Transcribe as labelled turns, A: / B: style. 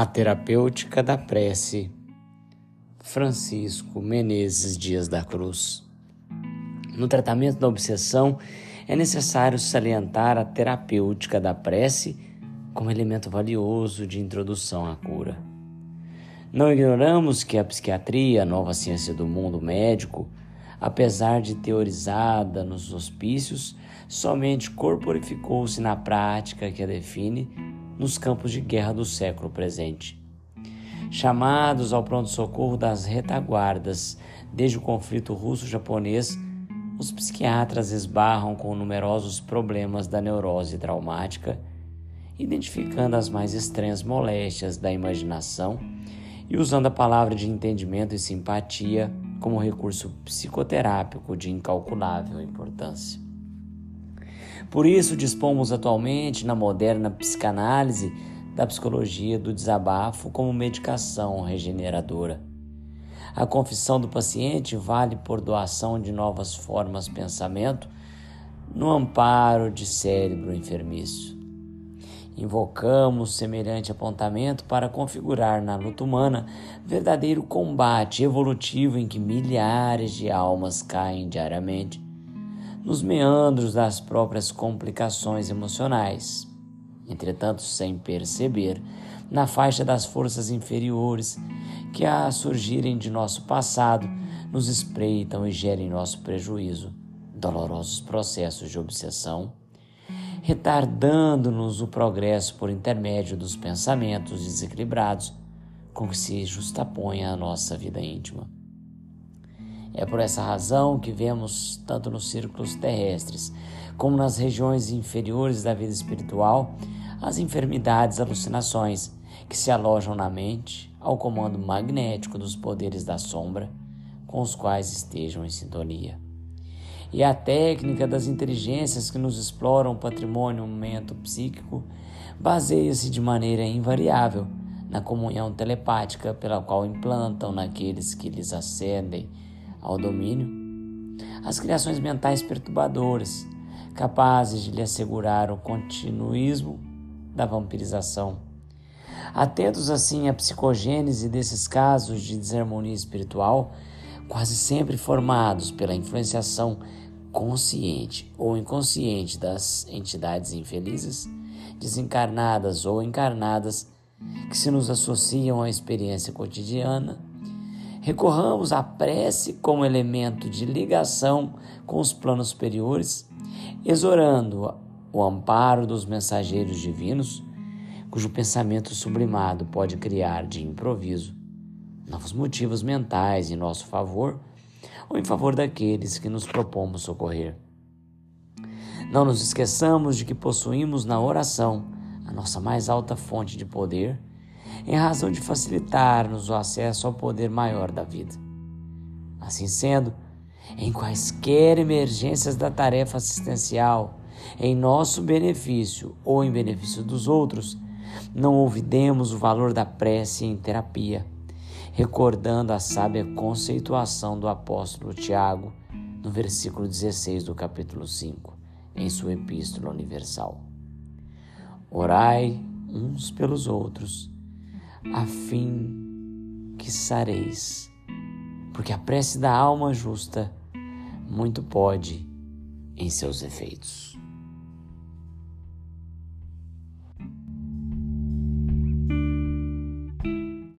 A: A terapêutica da prece. Francisco Menezes Dias da Cruz. No tratamento da obsessão, é necessário salientar a terapêutica da prece como elemento valioso de introdução à cura. Não ignoramos que a psiquiatria, a nova ciência do mundo médico, apesar de teorizada nos hospícios, somente corporificou-se na prática que a define nos campos de guerra do século presente. Chamados ao pronto-socorro das retaguardas desde o conflito russo-japonês, os psiquiatras esbarram com numerosos problemas da neurose traumática, identificando as mais estranhas moléstias da imaginação e usando a palavra de entendimento e simpatia como recurso psicoterápico de incalculável importância. Por isso, dispomos atualmente na moderna psicanálise da psicologia do desabafo como medicação regeneradora. A confissão do paciente vale por doação de novas formas de pensamento no amparo de cérebro enfermiço. Invocamos semelhante apontamento para configurar na luta humana verdadeiro combate evolutivo em que milhares de almas caem diariamente nos meandros das próprias complicações emocionais. Entretanto, sem perceber, na faixa das forças inferiores que, a surgirem de nosso passado, nos espreitam e gerem nosso prejuízo, dolorosos processos de obsessão, retardando-nos o progresso por intermédio dos pensamentos desequilibrados com que se justapõe a nossa vida íntima. É por essa razão que vemos, tanto nos círculos terrestres como nas regiões inferiores da vida espiritual, as enfermidades, alucinações que se alojam na mente ao comando magnético dos poderes da sombra com os quais estejam em sintonia. E a técnica das inteligências que nos exploram o patrimônio momento psíquico baseia-se de maneira invariável na comunhão telepática pela qual implantam naqueles que lhes ascendem ao domínio, as criações mentais perturbadoras, capazes de lhe assegurar o continuismo da vampirização. Atentos assim à psicogênese desses casos de desarmonia espiritual, quase sempre formados pela influenciação consciente ou inconsciente das entidades infelizes, desencarnadas ou encarnadas, que se nos associam à experiência cotidiana Recorramos à prece como elemento de ligação com os planos superiores, exorando o amparo dos mensageiros divinos, cujo pensamento sublimado pode criar de improviso novos motivos mentais em nosso favor ou em favor daqueles que nos propomos socorrer. Não nos esqueçamos de que possuímos na oração a nossa mais alta fonte de poder em razão de facilitar-nos o acesso ao poder maior da vida. Assim sendo, em quaisquer emergências da tarefa assistencial, em nosso benefício ou em benefício dos outros, não olvidemos o valor da prece em terapia, recordando a sábia conceituação do apóstolo Tiago, no versículo 16 do capítulo 5, em sua Epístola Universal. Orai uns pelos outros a fim que sareis, porque a prece da alma justa muito pode em seus efeitos.